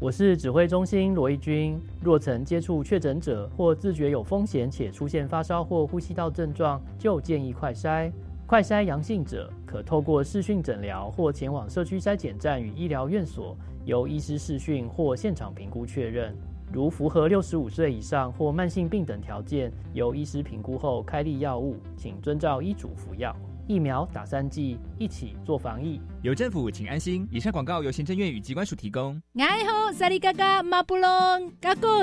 我是指挥中心罗义军。若曾接触确诊者或自觉有风险且出现发烧或呼吸道症状，就建议快筛。快筛阳性者可透过视讯诊疗或前往社区筛检站与医疗院所，由医师视讯或现场评估确认。如符合六十五岁以上或慢性病等条件，由医师评估后开立药物，请遵照医嘱服药。疫苗打三剂，一起做防疫。有政府，请安心。以上广告由行政院与机关署提供。哎吼，萨利嘎嘎马布隆，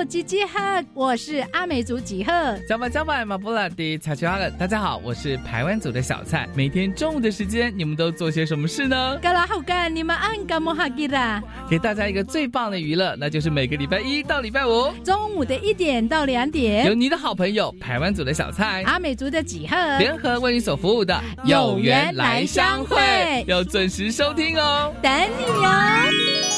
吉吉哈，我是阿美族几何。加班加班马布拉。大家好，我是台湾组的小蔡。每天中午的时间，你们都做些什么事呢？嘎拉好干，你们按嘎莫哈吉啦。给大家一个最棒的娱乐，那就是每个礼拜一到礼拜五中午的一点到两点，有你的好朋友台湾组的小蔡、阿美族的吉赫联合为你所服务的有缘来相会，要准时收听哦，等你哦。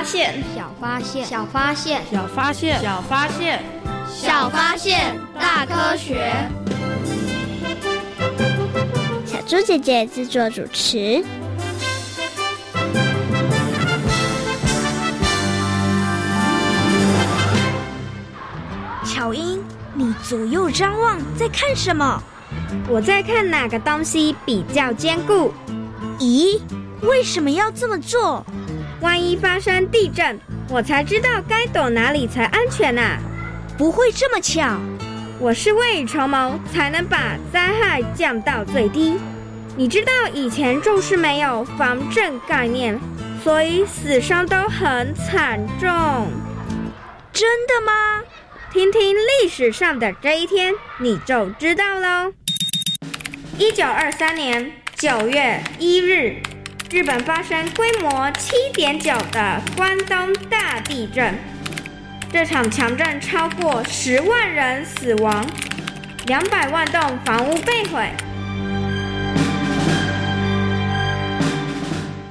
小发现，小发现，小发现，小发现，小发现，小发现，大科学。小猪姐姐制作主持。巧英，你左右张望，在看什么？我在看哪个东西比较坚固。咦，为什么要这么做？万一发生地震，我才知道该躲哪里才安全呐。不会这么巧，我是未雨绸缪，才能把灾害降到最低。你知道以前就是没有防震概念，所以死伤都很惨重。真的吗？听听历史上的这一天，你就知道喽。一九二三年九月一日。日本发生规模七点九的关东大地震，这场强震超过十万人死亡，两百万栋房屋被毁。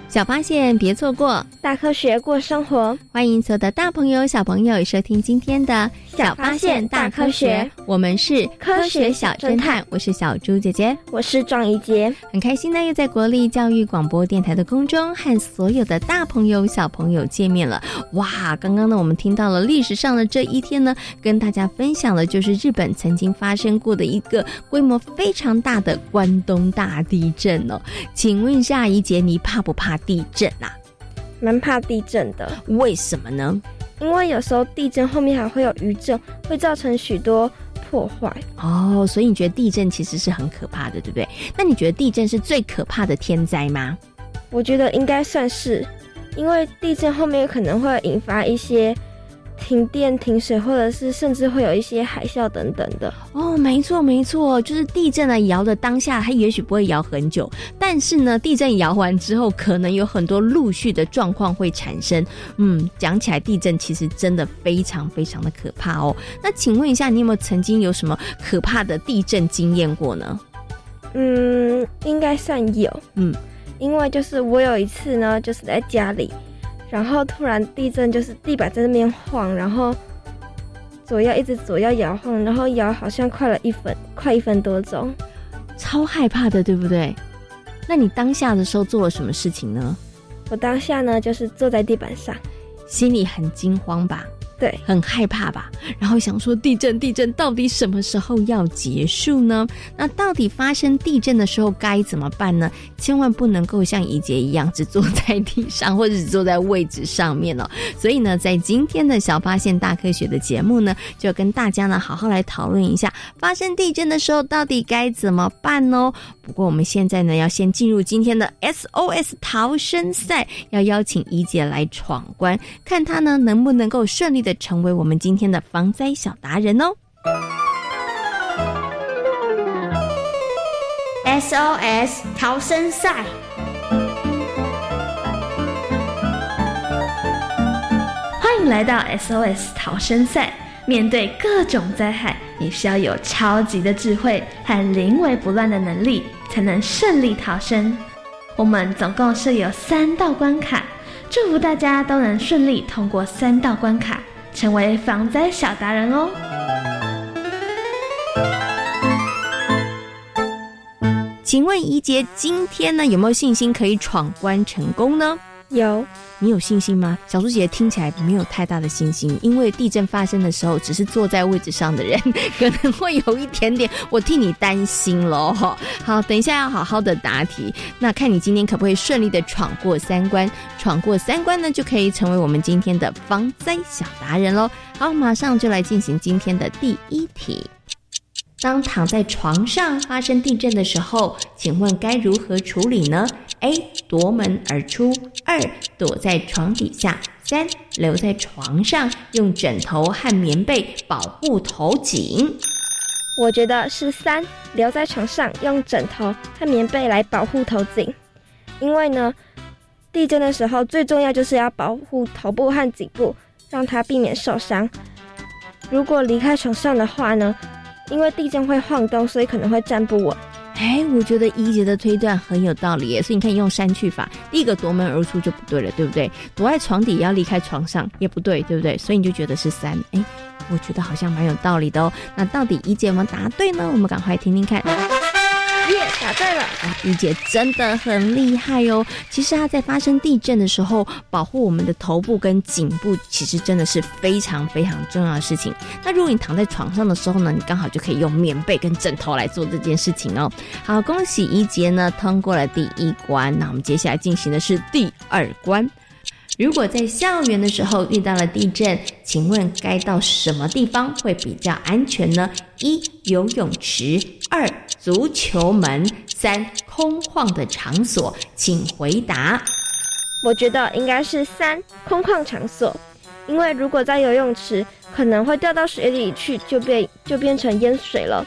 小发现，别错过大科学过生活。欢迎所有的大朋友、小朋友收听今天的小发现大科学。我们是科学小侦探，我是小猪姐姐，我是壮怡杰。很开心呢，又在国立教育广播电台的空中和所有的大朋友、小朋友见面了。哇，刚刚呢，我们听到了历史上的这一天呢，跟大家分享的就是日本曾经发生过的一个规模非常大的关东大地震哦。请问一下，怡杰，你怕不怕？地震啊，蛮怕地震的。为什么呢？因为有时候地震后面还会有余震，会造成许多破坏。哦，所以你觉得地震其实是很可怕的，对不对？那你觉得地震是最可怕的天灾吗？我觉得应该算是，因为地震后面可能会引发一些。停电、停水，或者是甚至会有一些海啸等等的哦，没错没错，就是地震呢摇的当下，它也许不会摇很久，但是呢，地震摇完之后，可能有很多陆续的状况会产生。嗯，讲起来，地震其实真的非常非常的可怕哦。那请问一下，你有没有曾经有什么可怕的地震经验过呢？嗯，应该算有。嗯，因为就是我有一次呢，就是在家里，然后突然地震，就是地板在那边晃，然后左右一直左右摇晃，然后摇好像快了一分，快一分多钟，超害怕的，对不对？那你当下的时候做了什么事情呢？我当下呢，就是坐在地板上，心里很惊慌吧？对，很害怕吧？然后想说地震，地震到底什么时候要结束呢？那到底发生地震的时候该怎么办呢？千万不能够像怡杰一样只坐在地上，或者只坐在位置上面哦。所以呢，在今天的小发现大科学的节目呢，就跟大家呢好好来讨论一下，发生地震的时候到底该怎么办哦。不过我们现在呢，要先进入今天的 SOS 逃生赛，要邀请怡姐来闯关，看她呢能不能够顺利的成为我们今天的防灾小达人哦。SOS 逃生赛。欢迎来到 SOS 逃生赛。面对各种灾害，你需要有超级的智慧和临危不乱的能力，才能顺利逃生。我们总共设有三道关卡，祝福大家都能顺利通过三道关卡，成为防灾小达人哦。请问怡杰，今天呢有没有信心可以闯关成功呢？有，你有信心吗？小猪姐听起来没有太大的信心，因为地震发生的时候，只是坐在位置上的人可能会有一点点，我替你担心喽。好，等一下要好好的答题，那看你今天可不可以顺利的闯过三关，闯过三关呢，就可以成为我们今天的防灾小达人喽。好，马上就来进行今天的第一题。当躺在床上发生地震的时候，请问该如何处理呢？A. 夺门而出；二.躲在床底下；三.留在床上，用枕头和棉被保护头颈。我觉得是三，留在床上，用枕头和棉被来保护头颈。因为呢，地震的时候最重要就是要保护头部和颈部，让它避免受伤。如果离开床上的话呢？因为地震会晃动，所以可能会站不稳。哎，我觉得一杰的推断很有道理耶，所以你看用删去法，第一个夺门而出就不对了，对不对？躲在床底要离开床上也不对，对不对？所以你就觉得是三。哎，我觉得好像蛮有道理的哦。那到底一杰有没有答对呢？我们赶快听听看。耶，答对了！哇，一姐真的很厉害哦。其实她在发生地震的时候，保护我们的头部跟颈部，其实真的是非常非常重要的事情。那如果你躺在床上的时候呢，你刚好就可以用棉被跟枕头来做这件事情哦。好，恭喜一杰呢通过了第一关。那我们接下来进行的是第二关。如果在校园的时候遇到了地震，请问该到什么地方会比较安全呢？一、游泳池；二、足球门；三、空旷的场所。请回答。我觉得应该是三，空旷场所。因为如果在游泳池，可能会掉到水里去，就变就变成淹水了。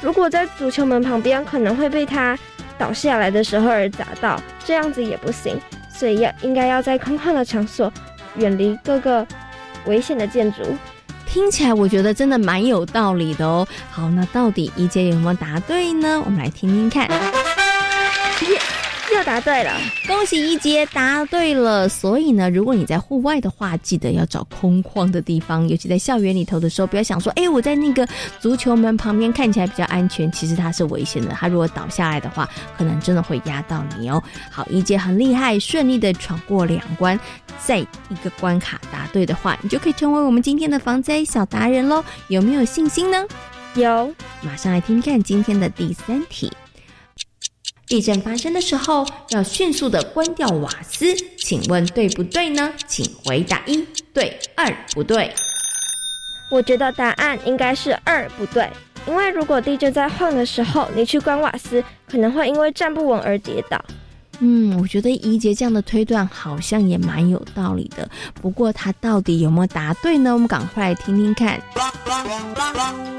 如果在足球门旁边，可能会被它倒下来的时候而砸到，这样子也不行。所以要应该要在空旷的场所，远离各个危险的建筑。听起来我觉得真的蛮有道理的哦。好，那到底一姐有没有答对呢？我们来听听看。耶，又答对了，恭喜一杰答对了。所以呢，如果你在户外的话，记得要找空旷的地方，尤其在校园里头的时候，不要想说，哎，我在那个足球门旁边看起来比较安全，其实它是危险的。它如果倒下来的话，可能真的会压到你哦。好，一杰很厉害，顺利的闯过两关，再一个关卡答对的话，你就可以成为我们今天的防灾小达人喽。有没有信心呢？有，马上来听看今天的第三题。地震发生的时候，要迅速的关掉瓦斯，请问对不对呢？请回答一对，二不对。我觉得答案应该是二不对，因为如果地震在晃的时候，你去关瓦斯，可能会因为站不稳而跌倒。嗯，我觉得怡杰这样的推断好像也蛮有道理的。不过他到底有没有答对呢？我们赶快来听听看。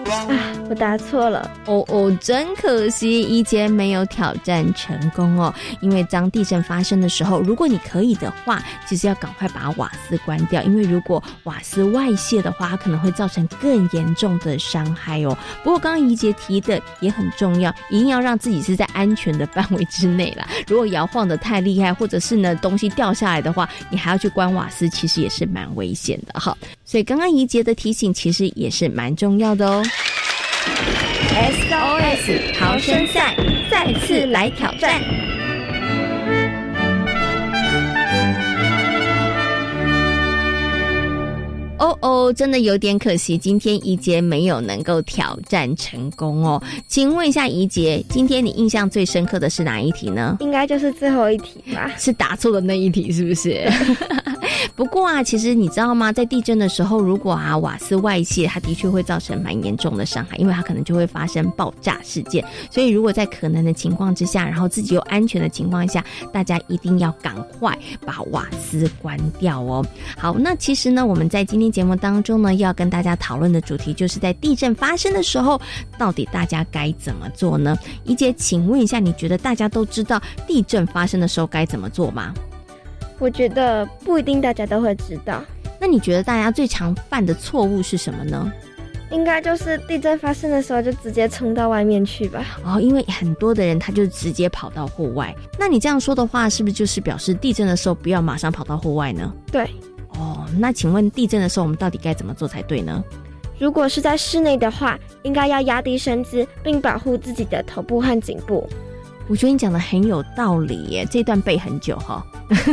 啊，我答错了。哦哦，真可惜，怡杰没有挑战成功哦。因为当地震发生的时候，如果你可以的话，其实要赶快把瓦斯关掉，因为如果瓦斯外泄的话，它可能会造成更严重的伤害哦。不过刚刚怡杰提的也很重要，一定要让自己是在安全的范围之内啦。如果摇啊晃得太厉害，或者是呢东西掉下来的话，你还要去关瓦斯，其实也是蛮危险的哈。所以刚刚怡杰的提醒其实也是蛮重要的哦。SOS 逃生赛再次来挑战。真的有点可惜，今天怡杰没有能够挑战成功哦。请问一下怡杰，今天你印象最深刻的是哪一题呢？应该就是最后一题吧？是答错的那一题，是不是？不过啊，其实你知道吗？在地震的时候，如果啊瓦斯外泄，它的确会造成蛮严重的伤害，因为它可能就会发生爆炸事件。所以如果在可能的情况之下，然后自己又安全的情况下，大家一定要赶快把瓦斯关掉哦。好，那其实呢，我们在今天节目当中呢，要跟大家讨论的主题，就是在地震发生的时候，到底大家该怎么做呢？怡姐，请问一下，你觉得大家都知道地震发生的时候该怎么做吗？我觉得不一定大家都会知道。那你觉得大家最常犯的错误是什么呢？应该就是地震发生的时候就直接冲到外面去吧。哦，因为很多的人他就直接跑到户外。那你这样说的话，是不是就是表示地震的时候不要马上跑到户外呢？对。哦，那请问地震的时候我们到底该怎么做才对呢？如果是在室内的话，应该要压低身姿，并保护自己的头部和颈部。我觉得你讲的很有道理耶，这段背很久哈，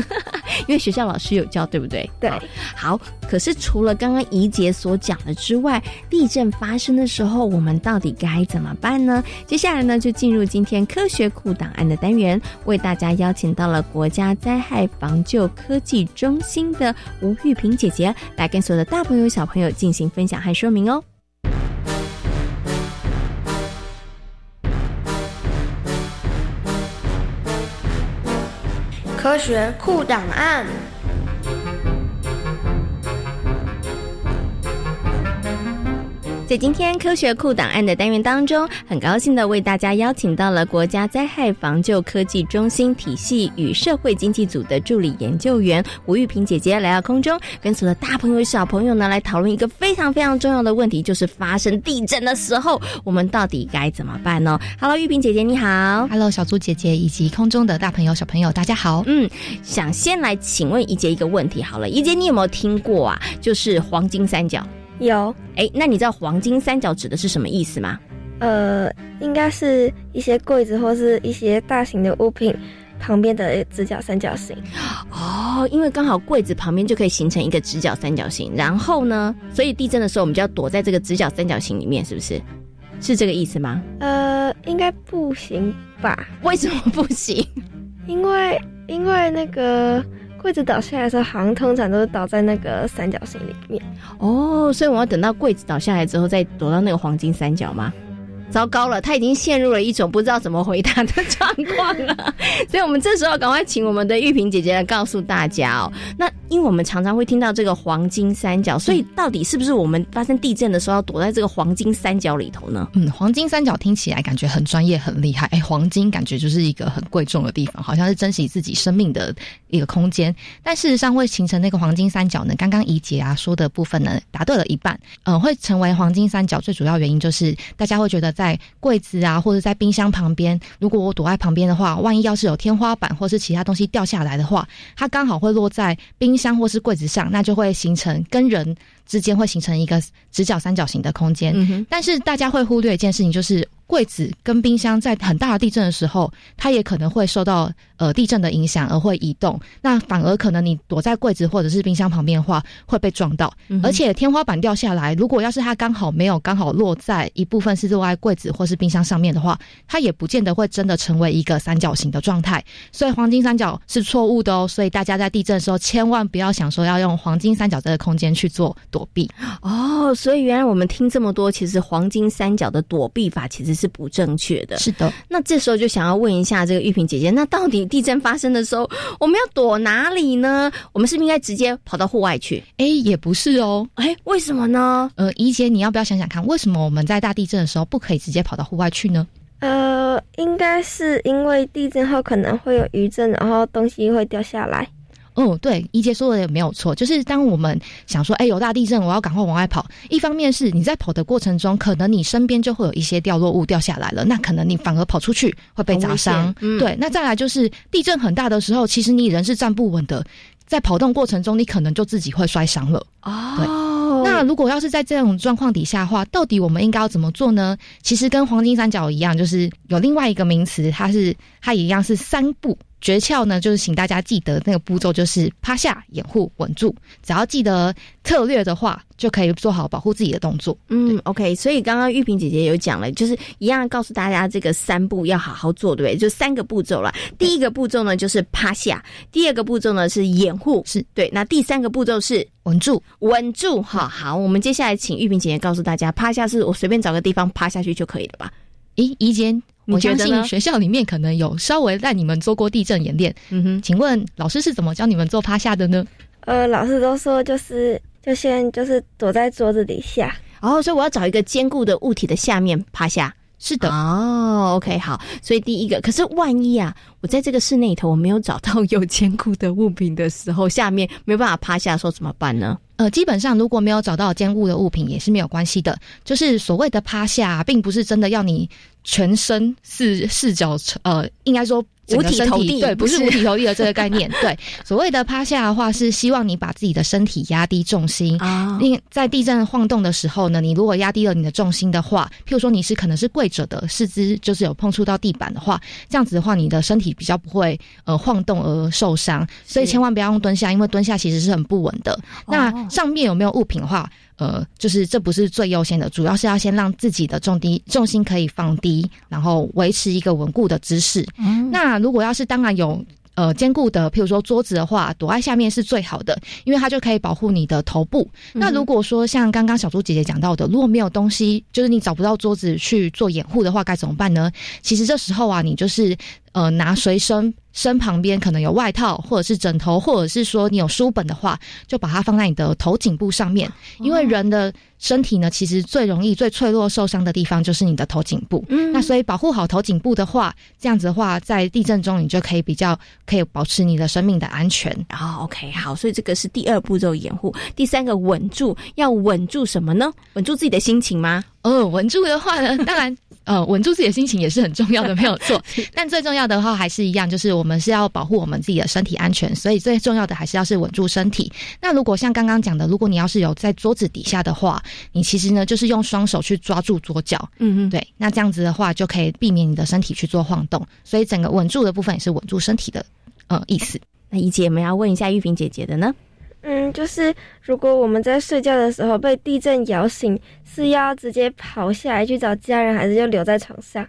因为学校老师有教，对不对？对。好，可是除了刚刚怡姐所讲的之外，地震发生的时候，我们到底该怎么办呢？接下来呢，就进入今天科学库档案的单元，为大家邀请到了国家灾害防救科技中心的吴玉萍姐姐，来跟所有的大朋友小朋友进行分享和说明哦。科学库档案。在今天科学库档案的单元当中，很高兴的为大家邀请到了国家灾害防救科技中心体系与社会经济组的助理研究员吴玉萍姐姐来到空中，跟所有的大朋友小朋友呢来讨论一个非常非常重要的问题，就是发生地震的时候，我们到底该怎么办呢？Hello，玉萍姐姐你好，Hello，小猪姐姐以及空中的大朋友小朋友大家好。嗯，想先来请问怡姐一个问题好了，怡姐你有没有听过啊？就是黄金三角。有，哎，那你知道黄金三角指的是什么意思吗？呃，应该是一些柜子或是一些大型的物品旁边的直角三角形。哦，因为刚好柜子旁边就可以形成一个直角三角形，然后呢，所以地震的时候我们就要躲在这个直角三角形里面，是不是？是这个意思吗？呃，应该不行吧？为什么不行？因为因为那个。柜子倒下来的时候，好像通常都是倒在那个三角形里面。哦，所以我要等到柜子倒下来之后，再躲到那个黄金三角吗？糟糕了，他已经陷入了一种不知道怎么回答的状况了。所以我们这时候赶快请我们的玉萍姐姐来告诉大家哦。那因为我们常常会听到这个黄金三角，所以到底是不是我们发生地震的时候要躲在这个黄金三角里头呢？嗯，黄金三角听起来感觉很专业、很厉害。哎，黄金感觉就是一个很贵重的地方，好像是珍惜自己生命的一个空间。但事实上会形成那个黄金三角呢？刚刚怡姐啊说的部分呢，答对了一半。嗯，会成为黄金三角最主要原因就是大家会觉得在在柜子啊，或者在冰箱旁边，如果我躲在旁边的话，万一要是有天花板或是其他东西掉下来的话，它刚好会落在冰箱或是柜子上，那就会形成跟人之间会形成一个直角三角形的空间。但是大家会忽略一件事情，就是。柜子跟冰箱在很大的地震的时候，它也可能会受到呃地震的影响而会移动。那反而可能你躲在柜子或者是冰箱旁边的话，会被撞到。而且天花板掉下来，如果要是它刚好没有刚好落在一部分是落在柜子或是冰箱上面的话，它也不见得会真的成为一个三角形的状态。所以黄金三角是错误的哦。所以大家在地震的时候，千万不要想说要用黄金三角这个空间去做躲避哦。所以原来我们听这么多，其实黄金三角的躲避法其实是。是不正确的，是的。那这时候就想要问一下这个玉萍姐姐，那到底地震发生的时候，我们要躲哪里呢？我们是不是应该直接跑到户外去？哎，也不是哦。哎，为什么呢？呃，怡姐，你要不要想想看，为什么我们在大地震的时候不可以直接跑到户外去呢？呃，应该是因为地震后可能会有余震，然后东西会掉下来。哦，对，一杰说的也没有错，就是当我们想说，哎，有大地震，我要赶快往外跑。一方面是你在跑的过程中，可能你身边就会有一些掉落物掉下来了，那可能你反而跑出去会被砸伤。嗯、对，那再来就是地震很大的时候，其实你人是站不稳的，在跑动过程中，你可能就自己会摔伤了。哦，对。那如果要是在这种状况底下的话，到底我们应该要怎么做呢？其实跟黄金三角一样，就是有另外一个名词，它是它也一样是三步。诀窍呢，就是请大家记得那个步骤，就是趴下、掩护、稳住。只要记得策略的话，就可以做好保护自己的动作。嗯，OK。所以刚刚玉萍姐姐有讲了，就是一样告诉大家这个三步要好好做，对不对？就三个步骤了。第一个步骤呢就是趴下，第二个步骤呢是掩护，是对。那第三个步骤是稳住，稳住。好好，我们接下来请玉萍姐姐告诉大家，趴下是我随便找个地方趴下去就可以了吧？咦，怡坚。我相觉得学校里面可能有稍微带你们做过地震演练。嗯哼，请问老师是怎么教你们做趴下的呢？呃，老师都说就是就先就是躲在桌子底下，然哦，所以我要找一个坚固的物体的下面趴下。是的，哦，OK，好，所以第一个，可是万一啊，我在这个室内里头我没有找到有坚固的物品的时候，下面没有办法趴下的时候怎么办呢？呃，基本上如果没有找到坚固的物品也是没有关系的，就是所谓的趴下，并不是真的要你全身四四脚，呃，应该说。五体投地对，不是五体投地的这个概念。对，所谓的趴下的话，是希望你把自己的身体压低重心。啊另在地震晃动的时候呢，你如果压低了你的重心的话，譬如说你是可能是跪着的，四肢就是有碰触到地板的话，这样子的话，你的身体比较不会呃晃动而受伤。所以千万不要用蹲下，因为蹲下其实是很不稳的。那上面有没有物品的话？呃，就是这不是最优先的，主要是要先让自己的重低重心可以放低，然后维持一个稳固的姿势。那如果要是当然有。呃，坚固的，譬如说桌子的话，躲在下面是最好的，因为它就可以保护你的头部。那如果说像刚刚小猪姐姐讲到的，如果没有东西，就是你找不到桌子去做掩护的话，该怎么办呢？其实这时候啊，你就是呃拿随身身旁边可能有外套，或者是枕头，或者是说你有书本的话，就把它放在你的头颈部上面，因为人的身体呢，其实最容易、最脆弱受伤的地方就是你的头颈部。嗯那所以保护好头颈部的话，这样子的话，在地震中你就可以比较可以保持你的生命的安全。哦，OK，好，所以这个是第二步骤掩护，第三个稳住，要稳住什么呢？稳住自己的心情吗？呃，稳住的话呢，当然，呃，稳住自己的心情也是很重要的，没有错。但最重要的话还是一样，就是我们是要保护我们自己的身体安全，所以最重要的还是要是稳住身体。那如果像刚刚讲的，如果你要是有在桌子底下的话，你其实呢就是用双手去抓住桌角，嗯嗯，对，那这样子的话就可以避免你的身体去做晃动，所以整个稳住的部分也是稳住身体的，呃，意思。那怡姐，我们要问一下玉萍姐姐的呢？就是如果我们在睡觉的时候被地震摇醒，是要直接跑下来去找家人，还是就留在床上？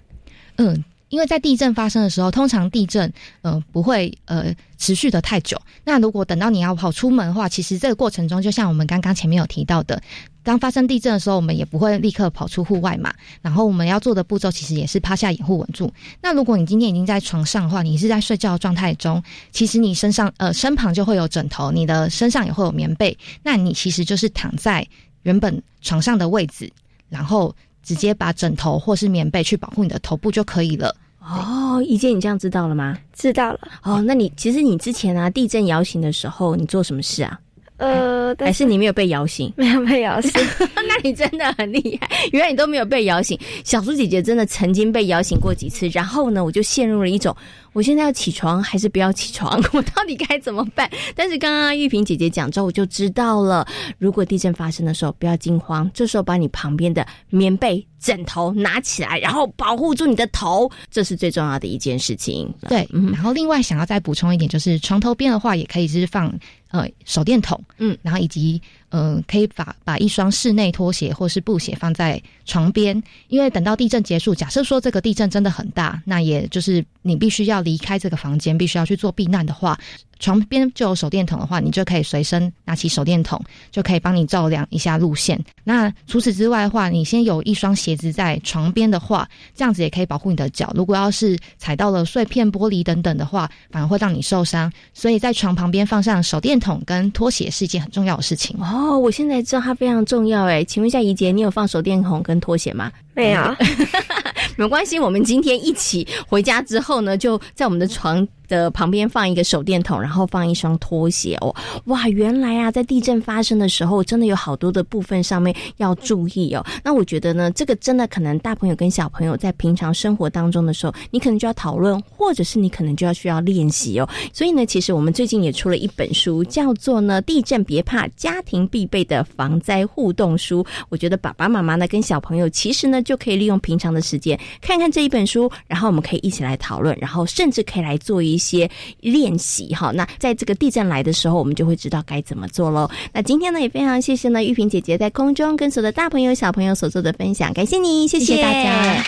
嗯，因为在地震发生的时候，通常地震呃不会呃持续的太久。那如果等到你要跑出门的话，其实这个过程中，就像我们刚刚前面有提到的，当发生地震的时候，我们也不会立刻跑出户外嘛。然后我们要做的步骤其实也是趴下掩护稳住。那如果你今天已经在床上的话，你是在睡觉的状态中，其实你身上呃身旁就会有枕头，你的身上也会有棉被，那你其实就是躺在原本床上的位置，然后直接把枕头或是棉被去保护你的头部就可以了。哦，一姐，你这样知道了吗？知道了。哦，那你其实你之前啊，地震摇醒的时候，你做什么事啊？呃，但还是你没有被摇醒？没有被摇醒，那你真的很厉害，原来你都没有被摇醒。小猪姐姐真的曾经被摇醒过几次，然后呢，我就陷入了一种，我现在要起床还是不要起床？我到底该怎么办？但是刚刚玉萍姐姐讲之后，我就知道了，如果地震发生的时候，不要惊慌，这时候把你旁边的棉被、枕头拿起来，然后保护住你的头，这是最重要的一件事情。对，然后另外想要再补充一点，就是床头边的话，也可以是放呃手电筒，嗯，然后以及嗯可以把把一双室内拖鞋或是布鞋放在床边，因为等到地震结束，假设说这个地震真的很大，那也就是你必须要离开这个房间，必须要去做避难的话，床边就有手电筒的话，你就可以随身拿起手电筒，就可以帮你照亮一下路线。那除此之外的话，你先有一双鞋子在床边的话，这样子也可以保护你的脚。如果要是踩到了碎片、玻璃等等的话，反而会让你受伤。所以在床旁边放上手电筒跟拖鞋是一件很重要的事情。哦，我现在知道它非常重要哎，请问一下怡姐，你有放手电筒跟拖鞋吗？没有，没关系，我们今天一起回家之后呢，就在我们的床的旁边放一个手电筒，然后放一双拖鞋哦。哇，原来啊，在地震发生的时候，真的有好多的部分上面要注意哦。那我觉得呢，这个真的可能大朋友跟小朋友在平常生活当中的时候，你可能就要讨论，或者是你可能就要需要练习哦。所以呢，其实我们最近也出了一本书，叫做呢《地震别怕：家庭必备的防灾互动书》。我觉得爸爸妈妈呢跟小朋友其实呢就可以利用平常的时间看看这一本书，然后我们可以一起来讨论，然后甚至可以来做一些练习哈。那在这个地震来的时候，我们就会知道该怎么做喽。那今天呢也非常谢谢呢玉萍姐姐在空中跟所有的大朋友小朋友所做的分享，感谢你，谢谢大家。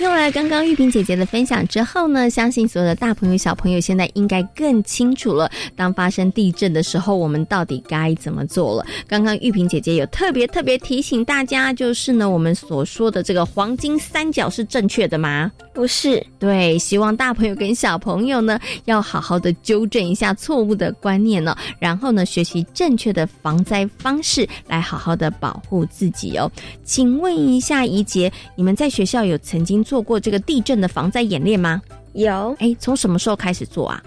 用了刚刚玉萍姐姐的分享之后呢，相信所有的大朋友小朋友现在应该更清楚了。当发生地震的时候，我们到底该怎么做了？刚刚玉萍姐姐有特别特别提醒大家，就是呢，我们所说的这个黄金三角是正确的吗？不是。对，希望大朋友跟小朋友呢，要好好的纠正一下错误的观念呢，然后呢，学习正确的防灾方式，来好好的保护自己哦。请问一下怡杰，你们在学校有曾经做过这个地震的防灾演练吗？有。哎，从什么时候开始做啊？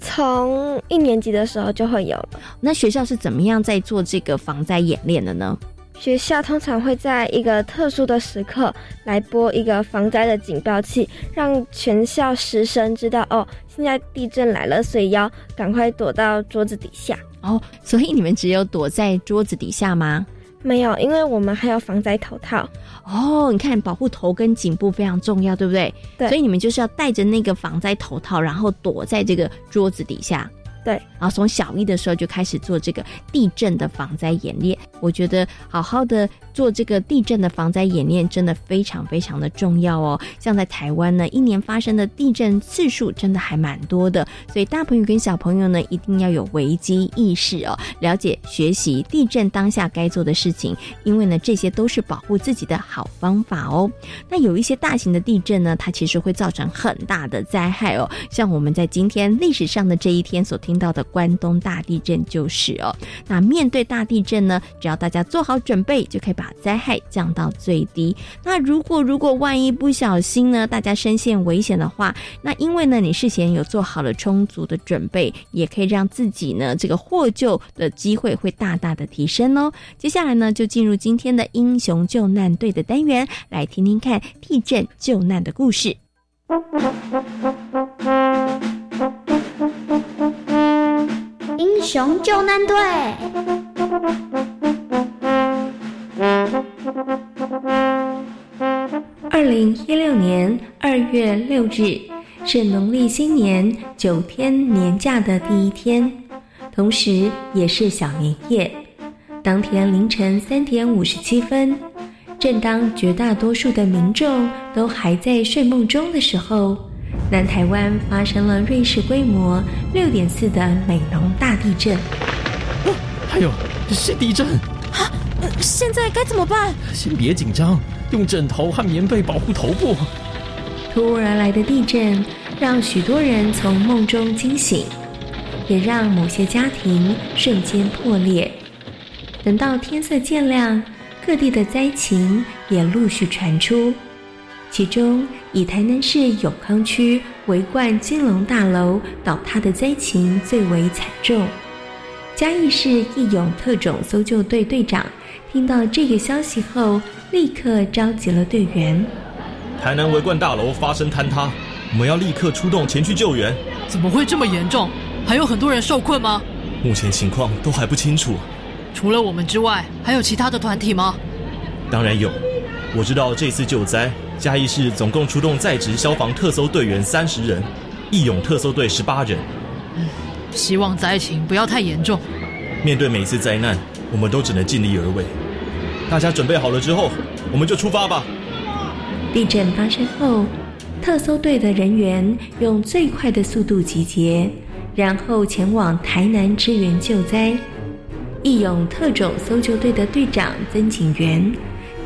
从一年级的时候就会有了。那学校是怎么样在做这个防灾演练的呢？学校通常会在一个特殊的时刻来播一个防灾的警报器，让全校师生知道哦，现在地震来了，所以要赶快躲到桌子底下。哦，所以你们只有躲在桌子底下吗？没有，因为我们还有防灾头套。哦，你看，保护头跟颈部非常重要，对不对？对。所以你们就是要戴着那个防灾头套，然后躲在这个桌子底下。对，然后从小一的时候就开始做这个地震的防灾演练。我觉得好好的做这个地震的防灾演练，真的非常非常的重要哦。像在台湾呢，一年发生的地震次数真的还蛮多的，所以大朋友跟小朋友呢，一定要有危机意识哦，了解学习地震当下该做的事情，因为呢，这些都是保护自己的好方法哦。那有一些大型的地震呢，它其实会造成很大的灾害哦，像我们在今天历史上的这一天所听。听到的关东大地震就是哦，那面对大地震呢，只要大家做好准备，就可以把灾害降到最低。那如果如果万一不小心呢，大家身陷危险的话，那因为呢你事先有做好了充足的准备，也可以让自己呢这个获救的机会会大大的提升哦。接下来呢，就进入今天的英雄救难队的单元，来听听看地震救难的故事。英雄救难队。二零一六年二月六日是农历新年九天年假的第一天，同时也是小年夜。当天凌晨三点五十七分，正当绝大多数的民众都还在睡梦中的时候。南台湾发生了瑞士规模六点四的美浓大地震。哦，还有是地震啊！现在该怎么办？先别紧张，用枕头和棉被保护头部。突如而来的地震让许多人从梦中惊醒，也让某些家庭瞬间破裂。等到天色渐亮，各地的灾情也陆续传出。其中，以台南市永康区围冠金龙大楼倒塌的灾情最为惨重。嘉义市义勇特种搜救队队长听到这个消息后，立刻召集了队员。台南围冠大楼发生坍塌，我们要立刻出动前去救援。怎么会这么严重？还有很多人受困吗？目前情况都还不清楚。除了我们之外，还有其他的团体吗？当然有。我知道这次救灾。嘉义市总共出动在职消防特搜队员三十人，义勇特搜队十八人。嗯，希望灾情不要太严重。面对每次灾难，我们都只能尽力而为。大家准备好了之后，我们就出发吧。地震发生后，特搜队的人员用最快的速度集结，然后前往台南支援救灾。义勇特种搜救队的队长曾景元。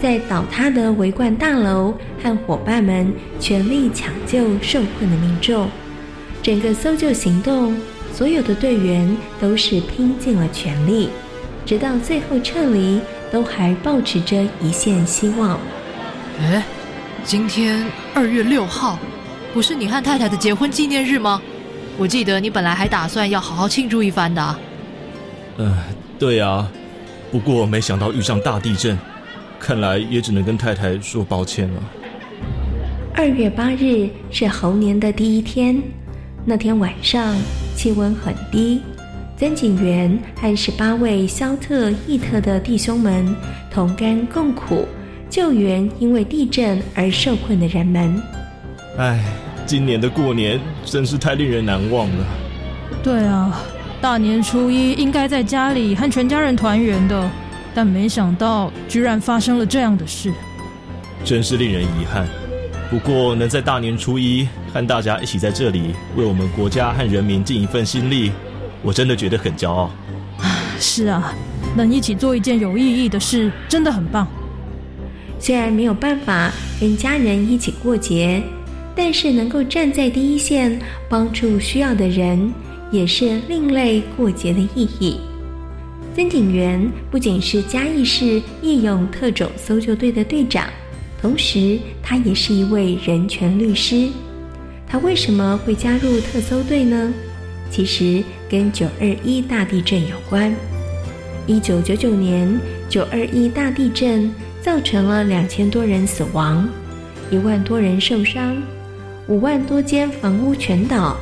在倒塌的围观大楼，和伙伴们全力抢救受困的民众。整个搜救行动，所有的队员都是拼尽了全力，直到最后撤离，都还保持着一线希望。哎，今天二月六号，不是你和太太的结婚纪念日吗？我记得你本来还打算要好好庆祝一番的。呃，对啊，不过没想到遇上大地震，看来也只能跟太太说抱歉了。二月八日是猴年的第一天，那天晚上气温很低。曾景元和十八位肖特、义特的弟兄们同甘共苦，救援因为地震而受困的人们。唉，今年的过年真是太令人难忘了。对啊，大年初一应该在家里和全家人团圆的，但没想到居然发生了这样的事，真是令人遗憾。不过，能在大年初一和大家一起在这里为我们国家和人民尽一份心力，我真的觉得很骄傲。是啊，能一起做一件有意义的事，真的很棒。虽然没有办法跟家人一起过节，但是能够站在第一线帮助需要的人，也是另类过节的意义。曾景元不仅是嘉义市义勇特种搜救队的队长。同时，他也是一位人权律师。他为什么会加入特搜队呢？其实跟九二一大地震有关。一九九九年九二一大地震造成了两千多人死亡，一万多人受伤，五万多间房屋全倒，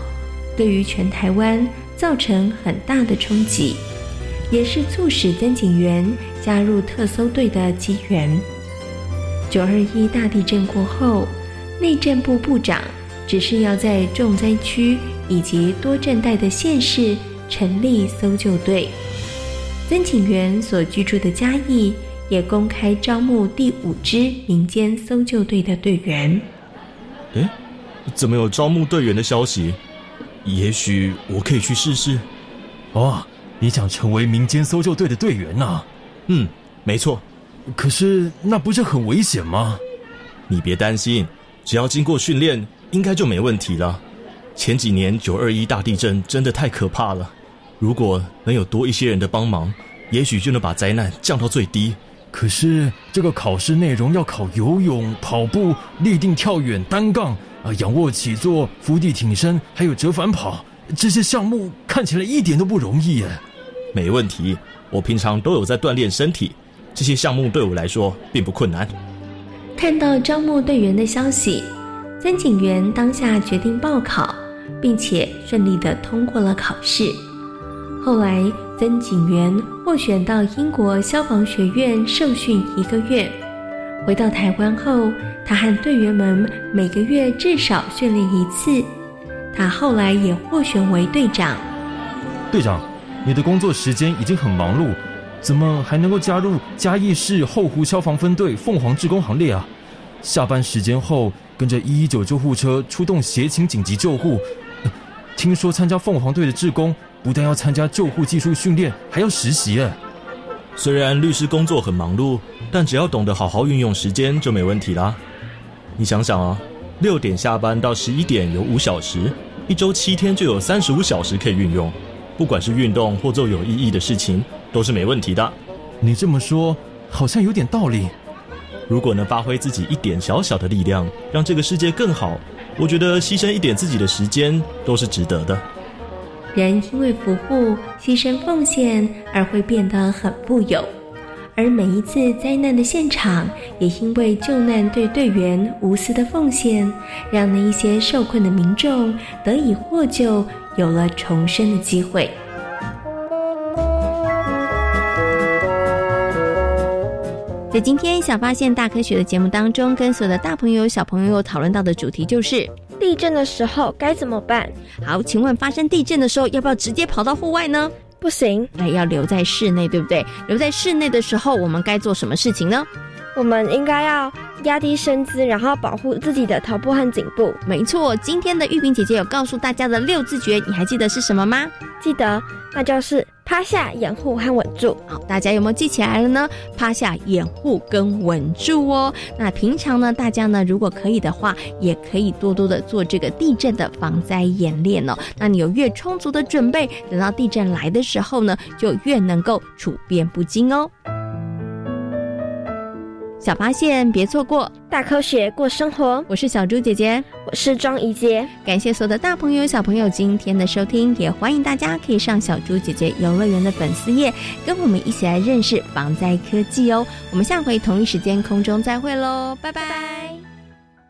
对于全台湾造成很大的冲击，也是促使曾景元加入特搜队的机缘。九二一大地震过后，内政部部长只是要在重灾区以及多震带的县市成立搜救队。曾景元所居住的嘉义也公开招募第五支民间搜救队的队员。诶，怎么有招募队员的消息？也许我可以去试试。哦，你想成为民间搜救队的队员呐？嗯，没错。可是那不是很危险吗？你别担心，只要经过训练，应该就没问题了。前几年九二一大地震真的太可怕了，如果能有多一些人的帮忙，也许就能把灾难降到最低。可是这个考试内容要考游泳、跑步、立定跳远、单杠啊、仰卧起坐、伏地挺身，还有折返跑，这些项目看起来一点都不容易耶。没问题，我平常都有在锻炼身体。这些项目对我来说并不困难。看到招募队员的消息，曾警员当下决定报考，并且顺利的通过了考试。后来，曾警员获选到英国消防学院受训一个月。回到台湾后，他和队员们每个月至少训练一次。他后来也获选为队长。队长，你的工作时间已经很忙碌。怎么还能够加入嘉义市后湖消防分队凤凰志工行列啊？下班时间后跟着一一九救护车出动协勤紧急救护。听说参加凤凰队的志工不但要参加救护技术训练，还要实习哎。虽然律师工作很忙碌，但只要懂得好好运用时间就没问题啦。你想想啊，六点下班到十一点有五小时，一周七天就有三十五小时可以运用。不管是运动或做有意义的事情，都是没问题的。你这么说，好像有点道理。如果能发挥自己一点小小的力量，让这个世界更好，我觉得牺牲一点自己的时间都是值得的。人因为服务、牺牲、奉献而会变得很富有，而每一次灾难的现场，也因为救难队队员无私的奉献，让那一些受困的民众得以获救。有了重生的机会。在今天《小发现大科学》的节目当中，跟所有的大朋友、小朋友讨论到的主题就是地震的时候该怎么办？好，请问发生地震的时候，要不要直接跑到户外呢？不行，那要留在室内，对不对？留在室内的时候，我们该做什么事情呢？我们应该要压低身姿，然后保护自己的头部和颈部。没错，今天的玉萍姐姐有告诉大家的六字诀，你还记得是什么吗？记得，那就是趴下、掩护和稳住。好，大家有没有记起来了呢？趴下、掩护跟稳住哦。那平常呢，大家呢，如果可以的话，也可以多多的做这个地震的防灾演练哦。那你有越充足的准备，等到地震来的时候呢，就越能够处变不惊哦。小发现别错过，大科学过生活。我是小猪姐姐，我是庄怡杰。感谢所有的大朋友、小朋友今天的收听，也欢迎大家可以上小猪姐姐游乐园的粉丝页，跟我们一起来认识防灾科技哦。我们下回同一时间空中再会喽，拜拜。